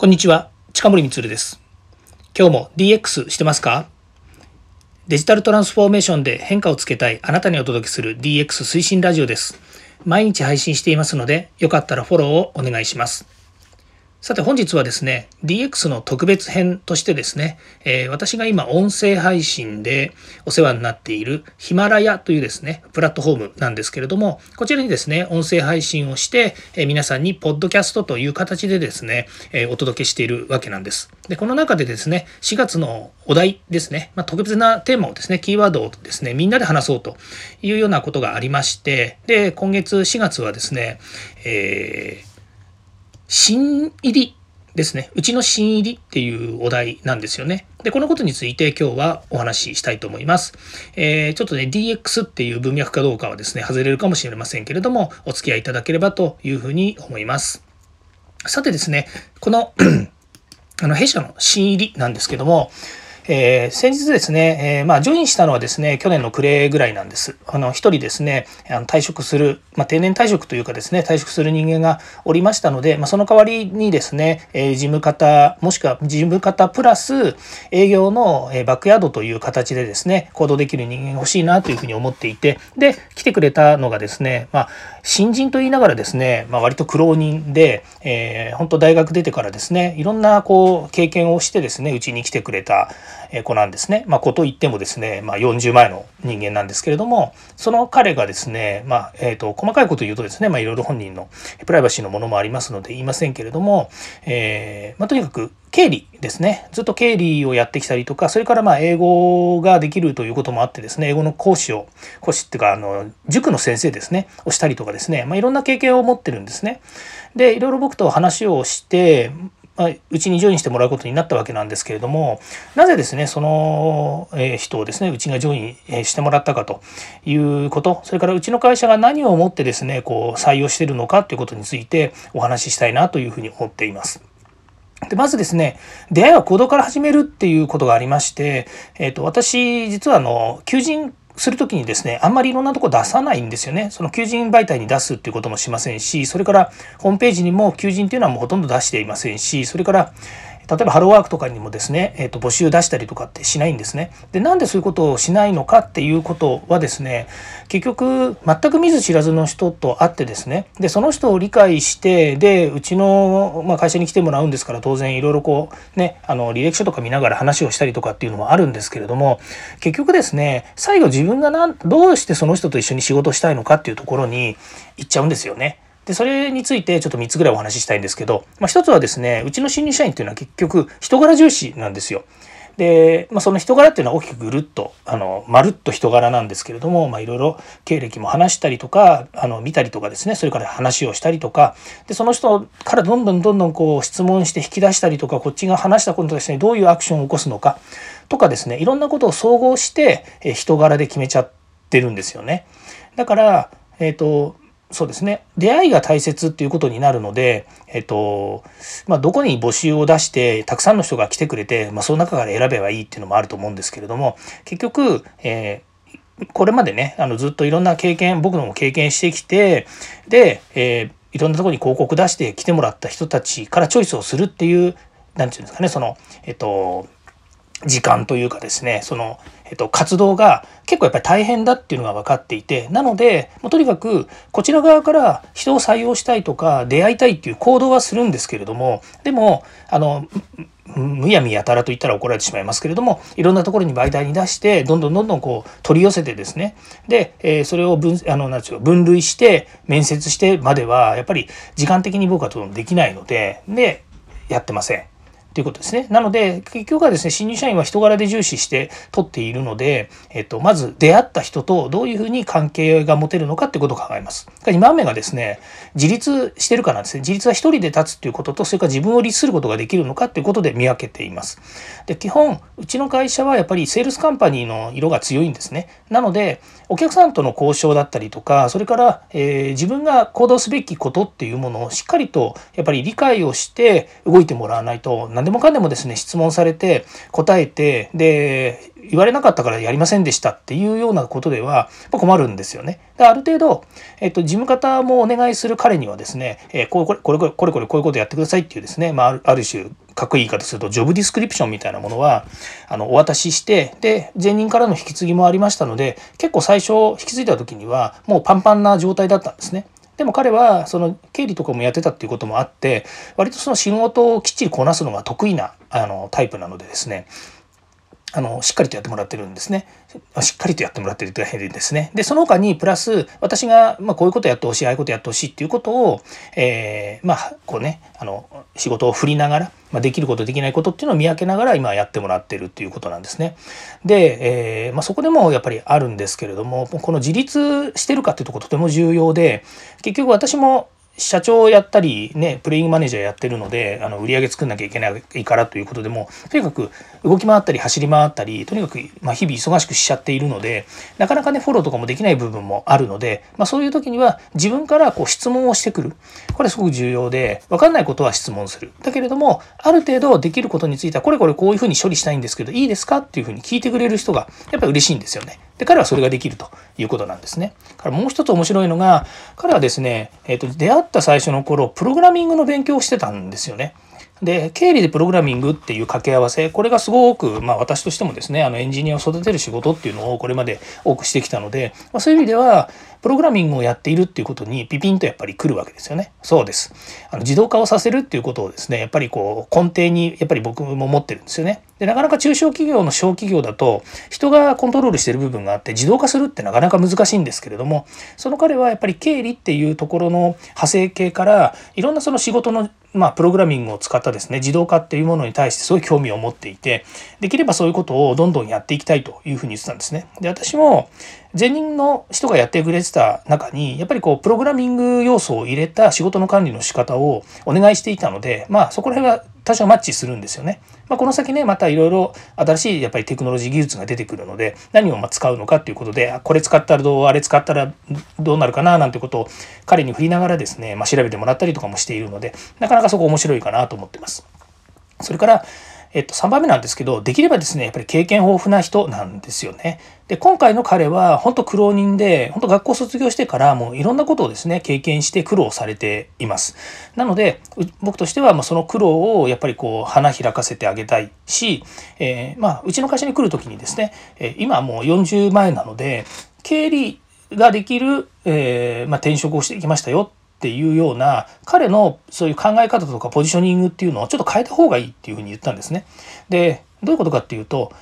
こんにちは、近森光です。今日も DX してますか？デジタルトランスフォーメーションで変化をつけたいあなたにお届けする DX 推進ラジオです。毎日配信していますので、よかったらフォローをお願いします。さて本日はですね、DX の特別編としてですね、えー、私が今音声配信でお世話になっているヒマラヤというですね、プラットフォームなんですけれども、こちらにですね、音声配信をして、えー、皆さんにポッドキャストという形でですね、えー、お届けしているわけなんです。で、この中でですね、4月のお題ですね、まあ、特別なテーマをですね、キーワードをですね、みんなで話そうというようなことがありまして、で、今月4月はですね、えー新入りですね。うちの新入りっていうお題なんですよね。で、このことについて今日はお話ししたいと思います。えー、ちょっとね、DX っていう文脈かどうかはですね、外れるかもしれませんけれども、お付き合いいただければというふうに思います。さてですね、この あの弊社の新入りなんですけども、えー、先日ですね、えー、まあ、ジョインしたのはですね、去年の暮れぐらいなんです。あの、一人ですね、あの退職する、まあ、定年退職というかですね、退職する人間がおりましたので、まあ、その代わりにですね、えー、事務方、もしくは事務方プラス営業のえバックヤードという形でですね、行動できる人間が欲しいなというふうに思っていて、で、来てくれたのがですね、まあ、新人と言いながらですね、まあ、割と苦労人で、えー、本当大学出てからですね、いろんなこう経験をしてですね、うちに来てくれた子なんですね。まあ、子といってもですね、まあ、40前の人間なんですけれども、その彼がですね、まあ、えっ、ー、と、細かいこと言うとですね、まあ、いろいろ本人のプライバシーのものもありますので言いませんけれども、えー、まあ、とにかく経理ですね。ずっと経理をやってきたりとか、それからまあ英語ができるということもあってですね、英語の講師を、講師っていうか、あの、塾の先生ですね、をしたりとかですね、まあ、いろんな経験を持ってるんですね。で、いろいろ僕と話をして、うちにジョインしてもらうことになったわけなんですけれどもなぜですねその人をですねうちがジョインしてもらったかということそれからうちの会社が何をもってですねこう採用しているのかということについてお話ししたいなというふうに思っています。でまずですね出会いは行動から始めるっていうことがありまして、えーと、私実はあの求人するときにですね、あんまりいろんなとこ出さないんですよね。その求人媒体に出すっていうこともしませんし、それからホームページにも求人っていうのはもうほとんど出していませんし、それから例えばハローワークとかにもですね、えー、と募集出したりとかってしないんですね。で、なんでそういうことをしないのかっていうことはですね、結局全く見ず知らずの人と会ってですね、で、その人を理解して、で、うちの、まあ、会社に来てもらうんですから当然いろいろこうね、あの履歴書とか見ながら話をしたりとかっていうのもあるんですけれども、結局ですね、最後自分がなんどうしてその人と一緒に仕事したいのかっていうところに行っちゃうんですよね。で、それについてちょっと3つぐらいお話ししたいんですけど、まあ、1つはですね、うちの新入社員っていうのは結局人柄重視なんですよ。で、まあ、その人柄っていうのは大きくぐるっと、あの、まるっと人柄なんですけれども、まあ、いろいろ経歴も話したりとか、あの、見たりとかですね、それから話をしたりとか、で、その人からどんどんどんどんこう質問して引き出したりとか、こっちが話したことですね、どういうアクションを起こすのかとかですね、いろんなことを総合して、え人柄で決めちゃってるんですよね。だから、えっ、ー、と、そうですね。出会いが大切っていうことになるので、えっとまあ、どこに募集を出してたくさんの人が来てくれて、まあ、その中から選べばいいっていうのもあると思うんですけれども結局、えー、これまでねあのずっといろんな経験僕のも経験してきてで、えー、いろんなとこに広告出して来てもらった人たちからチョイスをするっていう何て言うんですかねそのえっと時間というかですねその、えっと、活動が結構やっぱり大変だっていうのが分かっていてなのでもうとにかくこちら側から人を採用したいとか出会いたいっていう行動はするんですけれどもでもあのむやみやたらと言ったら怒られてしまいますけれどもいろんなところに媒体に出してどんどんどんどんこう取り寄せてですねで、えー、それを分あのなんう分類して面接してまではやっぱり時間的に僕はできないのででやってません。ということですね。なので、結局はですね、新入社員は人柄で重視して取っているので、えっと、まず出会った人とどういうふうに関係が持てるのかってことを考えます。2番目がですね、自立してるかなんですね。自立は一人で立つっていうことと、それから自分を律することができるのかっていうことで見分けています。で、基本、うちの会社はやっぱりセールスカンパニーの色が強いんですね。なので、お客さんとの交渉だったりとか、それから、えー、自分が行動すべきことっていうものをしっかりとやっぱり理解をして動いてもらわないと何でもかんでもですね質問されて答えてで言われなかったからやりませんでしたっていうようなことでは困るんですよね。である程度、えっと、事務方もお願いする彼にはですね、えー、これこれこれこれこれこれこういうことやってくださいっていうですね、まあ、るある種かっこいい言い方するとジョブディスクリプションみたいなものはあのお渡ししてで前任からの引き継ぎもありましたので結構最初引き継いだ時にはもうパンパンな状態だったんですね。でも彼はその経理とかもやってたっていうこともあって割とその仕事をきっちりこなすのが得意なあのタイプなのでですね。あのしっかりとやってもらってるんですね。しっかりとやってもらってるという変ですね。でその他にプラス私が、まあ、こういうことやってほしいああいうことやってほしいっていうことを、えー、まあこうねあの仕事を振りながら、まあ、できることできないことっていうのを見分けながら今やってもらってるっていうことなんですね。で、えー、まあ、そこでもやっぱりあるんですけれどもこの自立してるかっていうとことても重要で結局私も社長をやったりねプレイングマネージャーやってるのであの売り上げ作んなきゃいけないからということでもとにかく動き回ったり走り回ったりとにかく、ま、日々忙しくしちゃっているのでなかなかねフォローとかもできない部分もあるので、まあ、そういう時には自分からこう質問をしてくる。これすごく重要で分かんないことは質問する。だけれどもある程度できることについてはこれこれこういうふうに処理したいんですけどいいですか？っていうふうに聞いてくれる人がやっぱり嬉しいんですよね。で彼はそれができるということなんですね。からもう一つ面白いのが彼はですね、えーと、出会った最初の頃プログラミングの勉強をしてたんですよね。で経理でプログラミングっていう掛け合わせこれがすごく、まあ、私としてもですねあのエンジニアを育てる仕事っていうのをこれまで多くしてきたので、まあ、そういう意味ではプログラミングをやっているっていうことにピピンとやっぱり来るわけですよね。そうです。あの自動化をさせるっていうことをですねやっぱりこう根底にやっぱり僕も持ってるんですよね。でなかなか中小企業の小企業だと人がコントロールしてる部分があって自動化するってなかなか難しいんですけれどもその彼はやっぱり経理っていうところの派生系からいろんなその仕事のまあ、プログラミングを使ったですね自動化っていうものに対してすごい興味を持っていてできればそういうことをどんどんやっていきたいというふうに言ってたんですね。で私も前任の人がやってくれてた中にやっぱりこうプログラミング要素を入れた仕事の管理の仕方をお願いしていたのでまあそこら辺は多少マッチするんですよね。まあ、この先ねまたいろいろ新しいやっぱりテクノロジー技術が出てくるので何をま使うのかっていうことでこれ使ったらどうあれ使ったらどうなるかななんてことを彼に振りながらですね、まあ、調べてもらったりとかもしているのでなかなかそこ面白いかなと思ってます。それからえっと、3番目なんですけど、できればですね、やっぱり経験豊富な人なんですよね。で、今回の彼は、本当苦労人で、本当学校卒業してからもういろんなことをですね、経験して苦労されています。なので、僕としては、まその苦労をやっぱりこう、花開かせてあげたいし、えー、まあ、うちの会社に来る時にですね、え今もう40前なので、経理ができる、えー、まあ、転職をしてきましたよっていうような彼のそういう考え方とかポジショニングっていうのをちょっと変えた方がいいっていうふうに言ったんですね。でどういうことかっていうと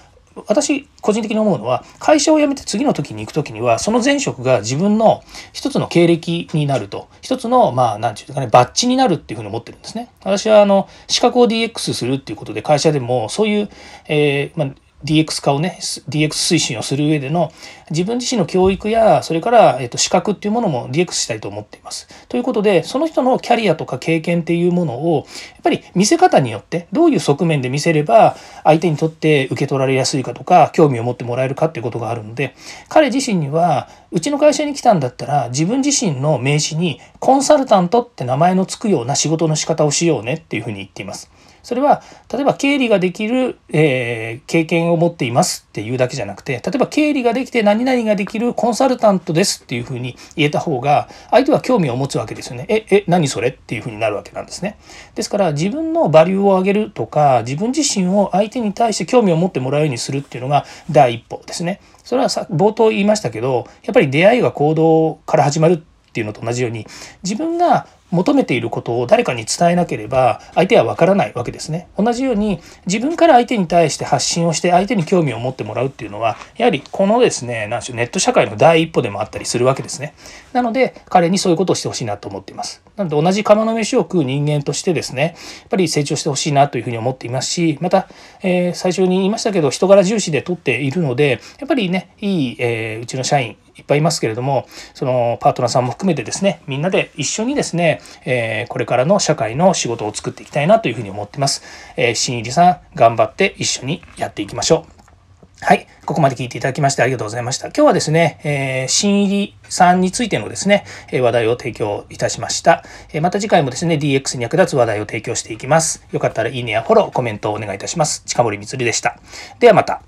私個人的に思うのは会社を辞めて次の時に行く時にはその前職が自分の一つの経歴になると一つのまあ何て言うかねバッジになるっていうふうに思ってるんですね。私はあの資格を DX するっていうことで会社でもそういう、えーまあ DX 化をね DX 推進をする上での自分自身の教育やそれから、えっと、資格っていうものも DX したいと思っています。ということでその人のキャリアとか経験っていうものをやっぱり見せ方によってどういう側面で見せれば相手にとって受け取られやすいかとか興味を持ってもらえるかっていうことがあるので彼自身にはうちの会社に来たんだったら自分自身の名刺にコンサルタントって名前の付くような仕事の仕方をしようねっていうふうに言っています。それは例えば経理ができる、えー、経験を持っていますっていうだけじゃなくて例えば経理ができて何々ができるコンサルタントですっていうふうに言えた方が相手は興味を持つわけですよね。ええ何それっていうふうになるわけなんですね。ですから自分のバリューを上げるとか自分自身を相手に対して興味を持ってもらうようにするっていうのが第一歩ですね。それはさ冒頭言いましたけどやっぱり出会いが行動から始まるていうのと同じように自分が求めていることを誰かに伝えなければ相手はわからないわけですね。同じように自分から相手に対して発信をして相手に興味を持ってもらうっていうのはやはりこのですね何でしょうネット社会の第一歩でもあったりするわけですね。なので彼にそういうことをしてほしいなと思っています。なので同じ釜の飯を食う人間としてですねやっぱり成長してほしいなというふうに思っていますしまた、えー、最初に言いましたけど人柄重視で取っているのでやっぱりねいい、えー、うちの社員いっぱいいますけれどもそのパートナーさんも含めてですねみんなで一緒にですね、えー、これからの社会の仕事を作っていきたいなというふうに思ってます。えー、新入りさん頑張って一緒にやっていきましょう。はい。ここまで聞いていただきましてありがとうございました。今日はですね、えー、新入りさんについてのですね、え話題を提供いたしました。えまた次回もですね、DX に役立つ話題を提供していきます。よかったらいいねやフォロー、コメントをお願いいたします。近森光でした。ではまた。